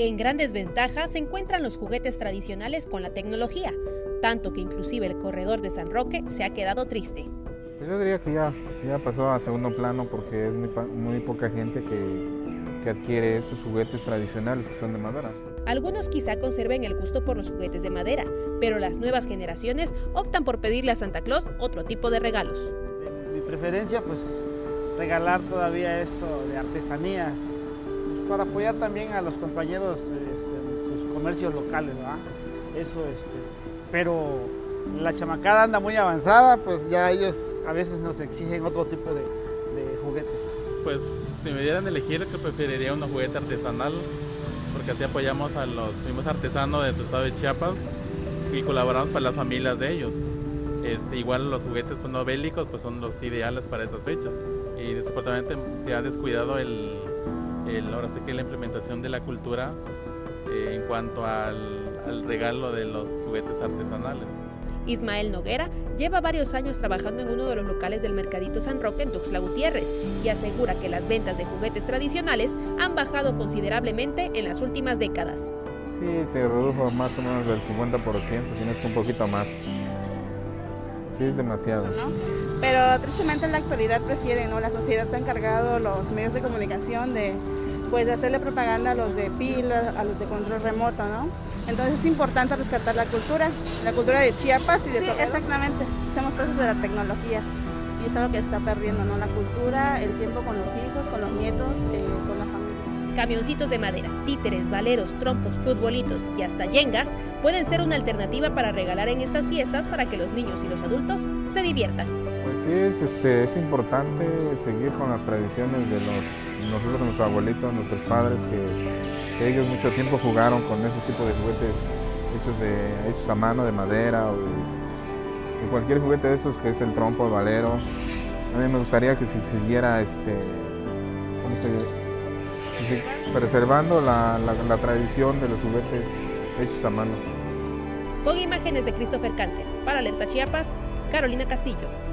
En gran desventaja se encuentran los juguetes tradicionales con la tecnología, tanto que inclusive el corredor de San Roque se ha quedado triste. Pues yo diría que ya, ya pasó a segundo plano porque es muy, muy poca gente que, que adquiere estos juguetes tradicionales que son de madera. Algunos quizá conserven el gusto por los juguetes de madera, pero las nuevas generaciones optan por pedirle a Santa Claus otro tipo de regalos. Mi preferencia, pues regalar todavía esto de artesanías, para apoyar también a los compañeros este, en sus comercios locales, ¿verdad? Eso, este, pero la chamacada anda muy avanzada, pues ya ellos a veces nos exigen otro tipo de, juguetes. Pues si me dieran a elegir, que preferiría un juguete artesanal porque así apoyamos a los mismos artesanos de estado de Chiapas y colaboramos para las familias de ellos. Este, igual los juguetes pues, no bélicos pues, son los ideales para esas fechas. Y desafortunadamente se ha descuidado el, el, ahora sí que la implementación de la cultura eh, en cuanto al, al regalo de los juguetes artesanales. Ismael Noguera lleva varios años trabajando en uno de los locales del Mercadito San Roque en Tuxtla Gutiérrez y asegura que las ventas de juguetes tradicionales han bajado considerablemente en las últimas décadas. Sí, se redujo más o menos del 50%, si no es un poquito más. Sí, es demasiado. ¿no? Pero tristemente en la actualidad prefieren, ¿no? La sociedad se ha encargado, los medios de comunicación, de pues de hacerle propaganda a los de pila, a los de control remoto, ¿no? Entonces es importante rescatar la cultura, la cultura de Chiapas y de sí, exactamente. Somos presos de la tecnología y es algo que está perdiendo, ¿no? La cultura, el tiempo con los hijos, con los nietos, eh, con la familia. Camioncitos de madera, títeres, valeros, trompos, futbolitos y hasta yengas pueden ser una alternativa para regalar en estas fiestas para que los niños y los adultos se diviertan. Pues sí, es, este, es importante seguir con las tradiciones de los, nosotros, nuestros abuelitos, nuestros padres, que, ellos mucho tiempo jugaron con ese tipo de juguetes hechos, de, hechos a mano, de madera o de, cualquier juguete de esos que es el trompo, el valero. A mí me gustaría que se siguiera este, ¿cómo se, preservando la, tradición de los juguetes hechos a mano. Con imágenes de Christopher Canter, para Alerta Chiapas, Carolina Castillo.